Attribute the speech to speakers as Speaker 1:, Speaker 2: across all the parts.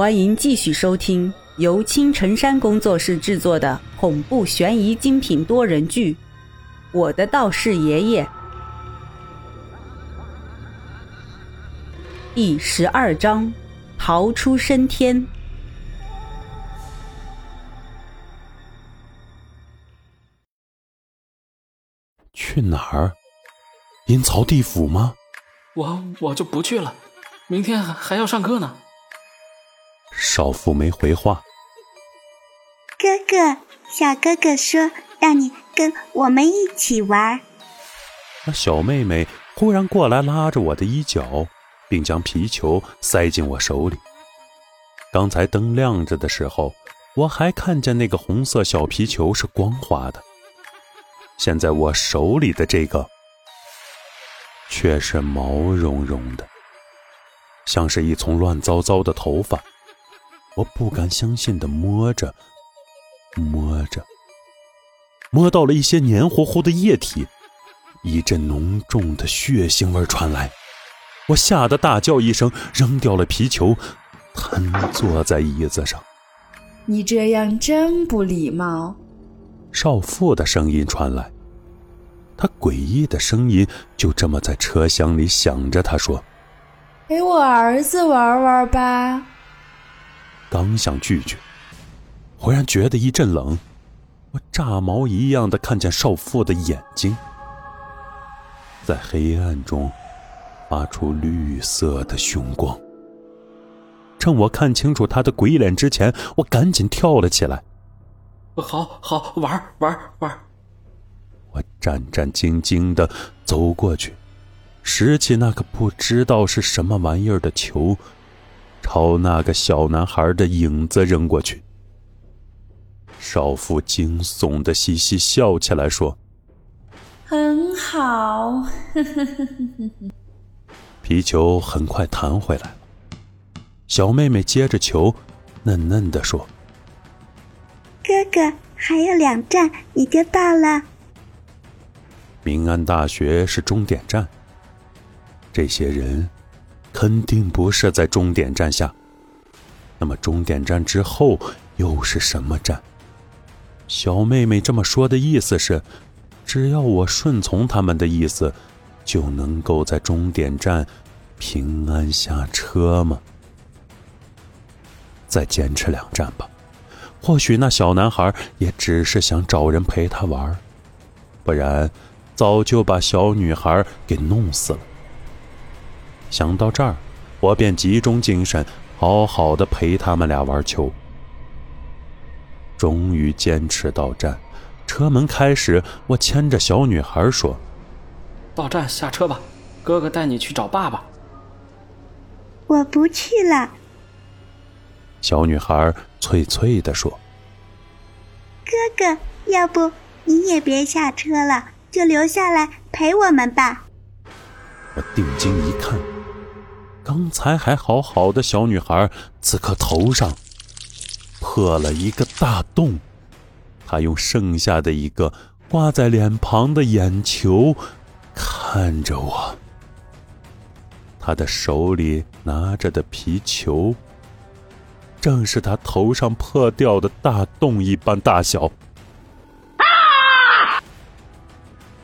Speaker 1: 欢迎继续收听由青城山工作室制作的恐怖悬疑精品多人剧《我的道士爷爷》第十二章：逃出升天。
Speaker 2: 去哪儿？阴曹地府吗？
Speaker 3: 我我就不去了，明天还还要上课呢。
Speaker 2: 少妇没回话。
Speaker 4: 哥哥，小哥哥说让你跟我们一起玩。
Speaker 2: 那小妹妹忽然过来拉着我的衣角，并将皮球塞进我手里。刚才灯亮着的时候，我还看见那个红色小皮球是光滑的。现在我手里的这个，却是毛茸茸的，像是一丛乱糟糟的头发。我不敢相信的摸着，摸着，摸到了一些黏糊糊的液体，一阵浓重的血腥味传来，我吓得大叫一声，扔掉了皮球，瘫坐在椅子上。
Speaker 5: 你这样真不礼貌。
Speaker 2: 少妇的声音传来，她诡异的声音就这么在车厢里响着。她说：“
Speaker 5: 陪我儿子玩玩吧。”
Speaker 2: 刚想拒绝，忽然觉得一阵冷，我炸毛一样的看见少妇的眼睛，在黑暗中发出绿色的凶光。趁我看清楚她的鬼脸之前，我赶紧跳了起来。
Speaker 3: 好好玩玩玩！
Speaker 2: 我战战兢兢的走过去，拾起那个不知道是什么玩意儿的球。朝那个小男孩的影子扔过去，少妇惊悚的嘻嘻笑起来，说：“
Speaker 5: 很好。”
Speaker 2: 皮球很快弹回来了。小妹妹接着球，嫩嫩的说：“
Speaker 4: 哥哥，还有两站你就到了。”
Speaker 2: 明安大学是终点站。这些人。肯定不是在终点站下。那么终点站之后又是什么站？小妹妹这么说的意思是，只要我顺从他们的意思，就能够在终点站平安下车吗？再坚持两站吧，或许那小男孩也只是想找人陪他玩，不然早就把小女孩给弄死了。想到这儿，我便集中精神，好好的陪他们俩玩球。终于坚持到站，车门开始，我牵着小女孩说：“
Speaker 3: 到站下车吧，哥哥带你去找爸爸。”
Speaker 4: 我不去了。
Speaker 2: 小女孩脆脆的说：“
Speaker 4: 哥哥，要不你也别下车了，就留下来陪我们吧。”
Speaker 2: 我定睛一看。刚才还好好的小女孩，此刻头上破了一个大洞。她用剩下的一个挂在脸庞的眼球看着我。她的手里拿着的皮球，正是她头上破掉的大洞一般大小。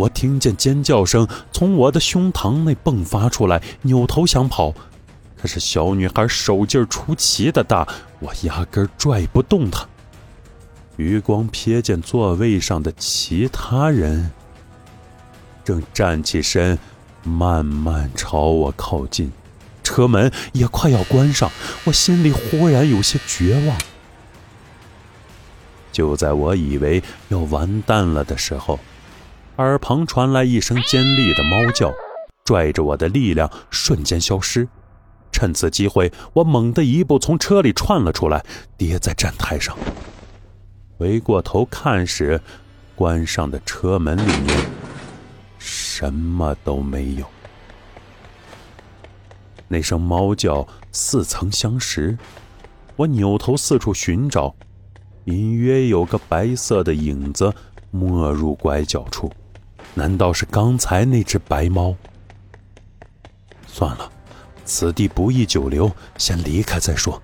Speaker 2: 我听见尖叫声从我的胸膛内迸发出来，扭头想跑，可是小女孩手劲出奇的大，我压根拽不动她。余光瞥见座位上的其他人正站起身，慢慢朝我靠近，车门也快要关上，我心里忽然有些绝望。就在我以为要完蛋了的时候。耳旁传来一声尖利的猫叫，拽着我的力量瞬间消失。趁此机会，我猛地一步从车里窜了出来，跌在站台上。回过头看时，关上的车门里面什么都没有。那声猫叫似曾相识，我扭头四处寻找，隐约有个白色的影子没入拐角处。难道是刚才那只白猫？算了，此地不宜久留，先离开再说。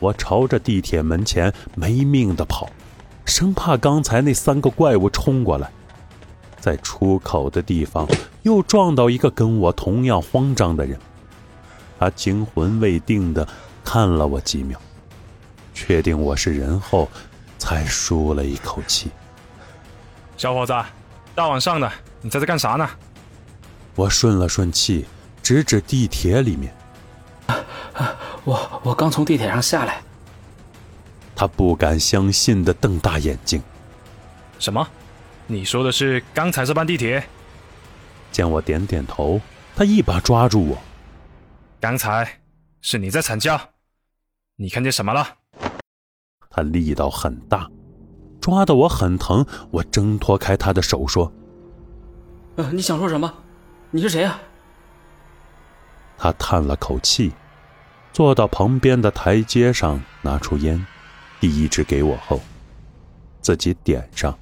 Speaker 2: 我朝着地铁门前没命的跑，生怕刚才那三个怪物冲过来。在出口的地方又撞到一个跟我同样慌张的人，他惊魂未定的看了我几秒，确定我是人后，才舒了一口气。
Speaker 6: 小伙子，大晚上的，你在这干啥呢？
Speaker 2: 我顺了顺气，指指地铁里面。
Speaker 3: 我我刚从地铁上下来。
Speaker 2: 他不敢相信的瞪大眼睛。
Speaker 6: 什么？你说的是刚才这班地铁？
Speaker 2: 见我点点头，他一把抓住我。
Speaker 6: 刚才是你在惨叫？你看见什么了？
Speaker 2: 他力道很大，抓得我很疼。我挣脱开他的手说：“
Speaker 3: 呃，你想说什么？你是谁啊？”
Speaker 2: 他叹了口气，坐到旁边的台阶上，拿出烟，递一支给我后，自己点上，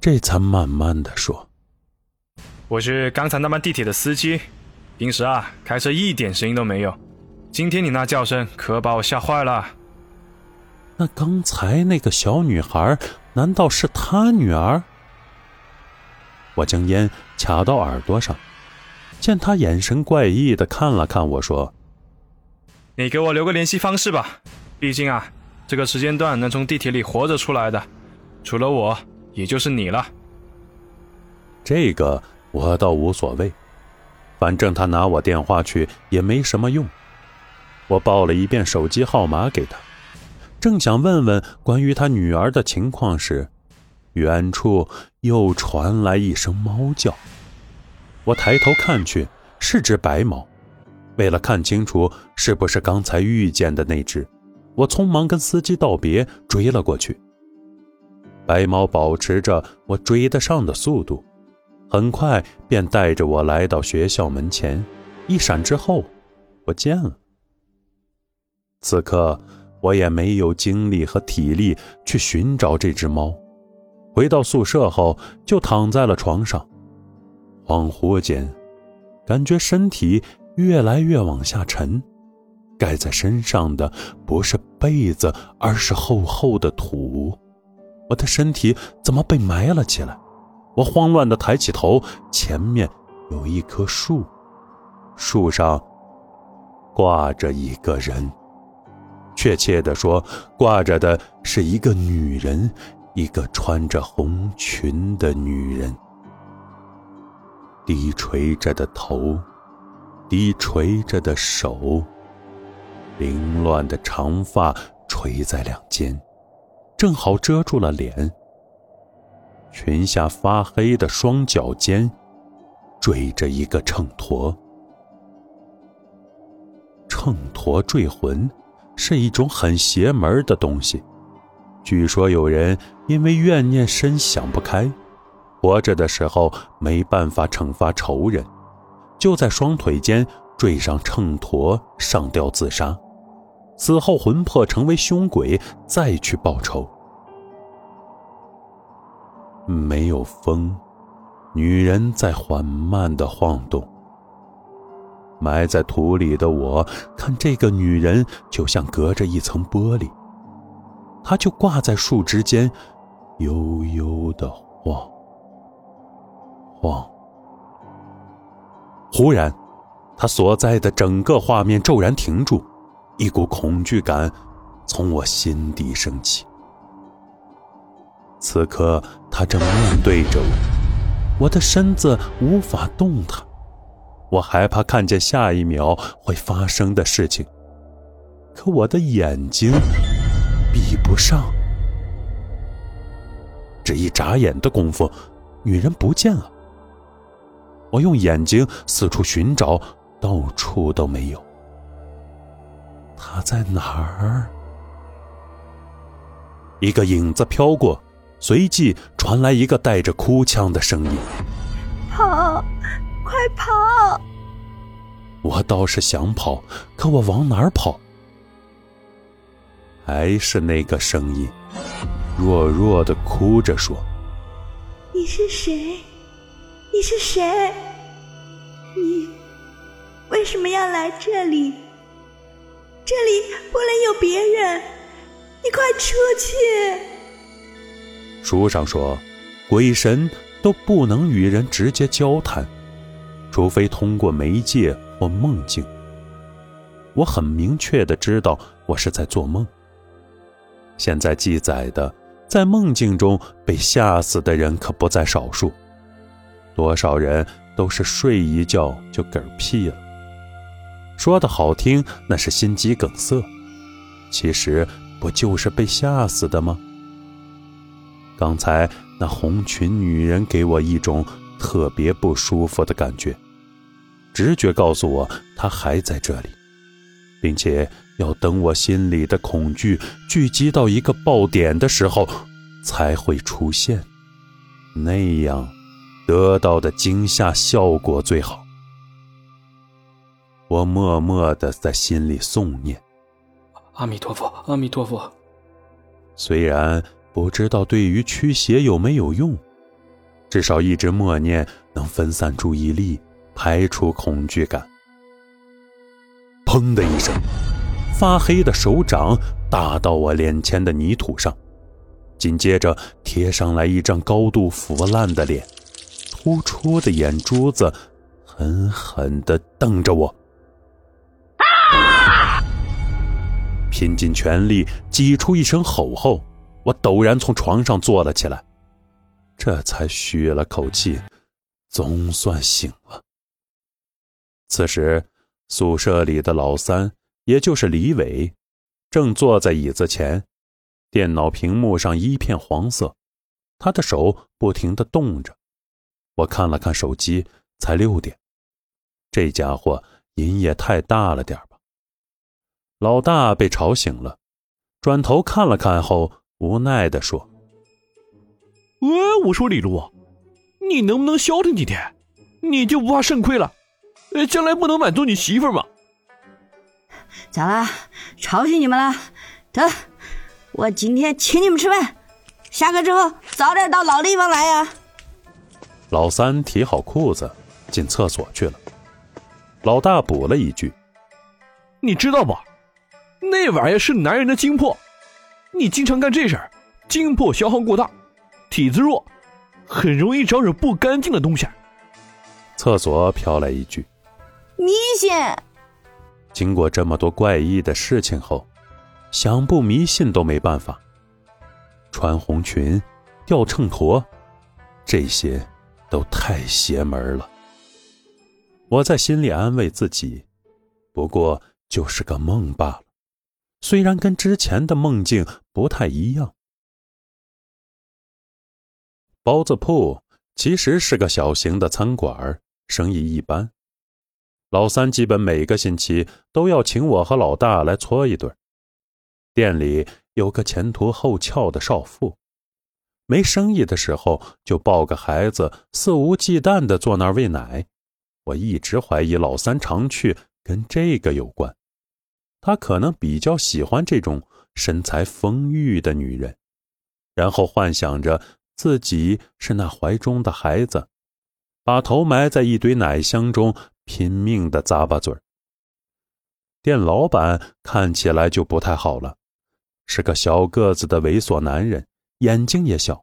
Speaker 2: 这才慢慢的说：“
Speaker 6: 我是刚才那班地铁的司机，平时啊开车一点声音都没有，今天你那叫声可把我吓坏了。”
Speaker 2: 那刚才那个小女孩，难道是他女儿？我将烟卡到耳朵上。见他眼神怪异的看了看我说：“
Speaker 6: 你给我留个联系方式吧，毕竟啊，这个时间段能从地铁里活着出来的，除了我，也就是你了。”
Speaker 2: 这个我倒无所谓，反正他拿我电话去也没什么用。我报了一遍手机号码给他，正想问问关于他女儿的情况时，远处又传来一声猫叫。我抬头看去，是只白猫。为了看清楚是不是刚才遇见的那只，我匆忙跟司机道别，追了过去。白猫保持着我追得上的速度，很快便带着我来到学校门前。一闪之后，不见了。此刻我也没有精力和体力去寻找这只猫。回到宿舍后，就躺在了床上。恍惚间，感觉身体越来越往下沉，盖在身上的不是被子，而是厚厚的土。我的身体怎么被埋了起来？我慌乱地抬起头，前面有一棵树，树上挂着一个人，确切地说，挂着的是一个女人，一个穿着红裙的女人。低垂着的头，低垂着的手，凌乱的长发垂在两肩，正好遮住了脸。裙下发黑的双脚尖，坠着一个秤砣。秤砣坠魂是一种很邪门的东西，据说有人因为怨念深想不开。活着的时候没办法惩罚仇人，就在双腿间坠上秤砣上吊自杀，死后魂魄成为凶鬼再去报仇。没有风，女人在缓慢的晃动。埋在土里的我看这个女人就像隔着一层玻璃，她就挂在树枝间，悠悠的晃。晃！忽然，他所在的整个画面骤然停住，一股恐惧感从我心底升起。此刻，他正面对着我，我的身子无法动弹，我害怕看见下一秒会发生的事情，可我的眼睛闭不上。这一眨眼的功夫，女人不见了。我用眼睛四处寻找，到处都没有。她在哪儿？一个影子飘过，随即传来一个带着哭腔的声音：“，
Speaker 4: 跑！”
Speaker 2: 我倒是想跑，可我往哪儿跑？还是那个声音，弱弱的哭着说：“
Speaker 4: 你是谁？”你是谁？你为什么要来这里？这里不能有别人，你快出去！
Speaker 2: 书上说，鬼神都不能与人直接交谈，除非通过媒介或梦境。我很明确的知道我是在做梦。现在记载的，在梦境中被吓死的人可不在少数，多少人都是睡一觉就嗝屁了。说的好听，那是心肌梗塞，其实不就是被吓死的吗？刚才那红裙女人给我一种特别不舒服的感觉，直觉告诉我他还在这里。并且要等我心里的恐惧聚集到一个爆点的时候，才会出现，那样得到的惊吓效果最好。我默默的在心里诵念：“
Speaker 3: 阿弥陀佛，阿弥陀佛。”
Speaker 2: 虽然不知道对于驱邪有没有用，至少一直默念能分散注意力，排除恐惧感。砰的一声，发黑的手掌打到我脸前的泥土上，紧接着贴上来一张高度腐烂的脸，突出的眼珠子狠狠地瞪着我。拼尽全力挤出一声吼后，我陡然从床上坐了起来，这才吁了口气，总算醒了。此时。宿舍里的老三，也就是李伟，正坐在椅子前，电脑屏幕上一片黄色，他的手不停地动着。我看了看手机，才六点，这家伙瘾也太大了点吧？老大被吵醒了，转头看了看后，无奈地说：“
Speaker 7: 喂，我说李璐，你能不能消停几天？你就不怕肾亏了？”呃，将来不能满足你媳妇吗？
Speaker 8: 咋啦？吵醒你们了？得，我今天请你们吃饭。下课之后早点到老地方来呀。
Speaker 2: 老三提好裤子进厕所去了。老大补了一句：“
Speaker 7: 你知道不？那玩意儿是男人的精魄。你经常干这事儿，精魄消耗过大，体质弱，很容易招惹不干净的东西。”
Speaker 2: 厕所飘来一句。
Speaker 8: 迷信。
Speaker 2: 经过这么多怪异的事情后，想不迷信都没办法。穿红裙、吊秤砣，这些都太邪门了。我在心里安慰自己，不过就是个梦罢了，虽然跟之前的梦境不太一样。包子铺其实是个小型的餐馆，生意一般。老三基本每个星期都要请我和老大来搓一顿。店里有个前凸后翘的少妇，没生意的时候就抱个孩子，肆无忌惮地坐那儿喂奶。我一直怀疑老三常去跟这个有关，他可能比较喜欢这种身材丰腴的女人，然后幻想着自己是那怀中的孩子，把头埋在一堆奶香中。拼命的咂巴嘴儿。店老板看起来就不太好了，是个小个子的猥琐男人，眼睛也小，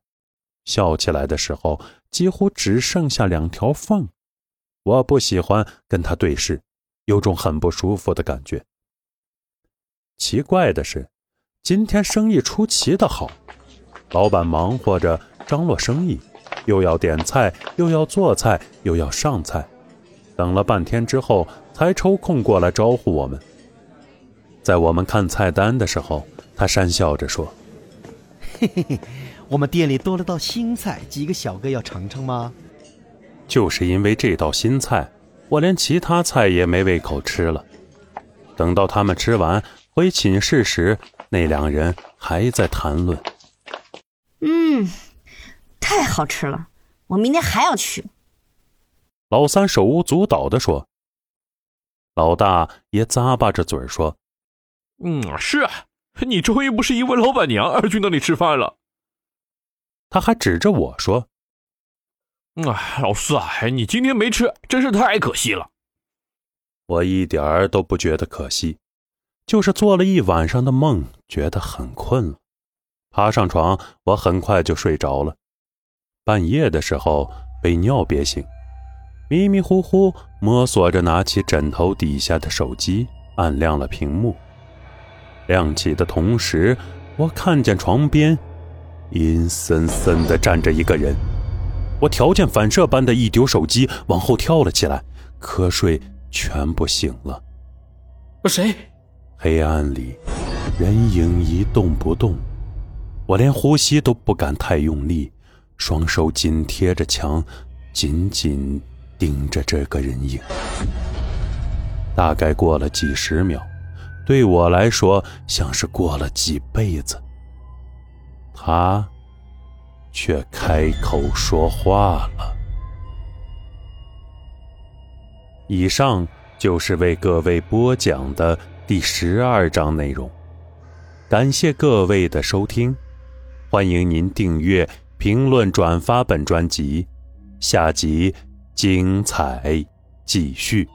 Speaker 2: 笑起来的时候几乎只剩下两条缝。我不喜欢跟他对视，有种很不舒服的感觉。奇怪的是，今天生意出奇的好，老板忙活着张罗生意，又要点菜，又要做菜，又要上菜。等了半天之后，才抽空过来招呼我们。在我们看菜单的时候，他讪笑着说：“
Speaker 9: 嘿嘿嘿，我们店里多了道新菜，几个小哥要尝尝吗？”
Speaker 2: 就是因为这道新菜，我连其他菜也没胃口吃了。等到他们吃完回寝室时，那两人还在谈论：“
Speaker 8: 嗯，太好吃了，我明天还要去。”
Speaker 2: 老三手舞足蹈地说：“老大也咂巴着嘴说：‘
Speaker 7: 嗯，是啊，你终于不是因为老板娘而去那里吃饭了。’
Speaker 2: 他还指着我说：‘
Speaker 7: 啊，老四啊，你今天没吃，真是太可惜了。’
Speaker 2: 我一点儿都不觉得可惜，就是做了一晚上的梦，觉得很困了，爬上床，我很快就睡着了。半夜的时候被尿憋醒，迷迷糊糊摸索着拿起枕头底下的手机，按亮了屏幕。亮起的同时，我看见床边阴森森的站着一个人。我条件反射般的一丢手机，往后跳了起来，瞌睡全部醒了。
Speaker 3: 谁？
Speaker 2: 黑暗里，人影一动不动，我连呼吸都不敢太用力，双手紧贴着墙，紧紧盯着这个人影。大概过了几十秒，对我来说像是过了几辈子。他却开口说话了。以上就是为各位播讲的。第十二章内容，感谢各位的收听，欢迎您订阅、评论、转发本专辑，下集精彩继续。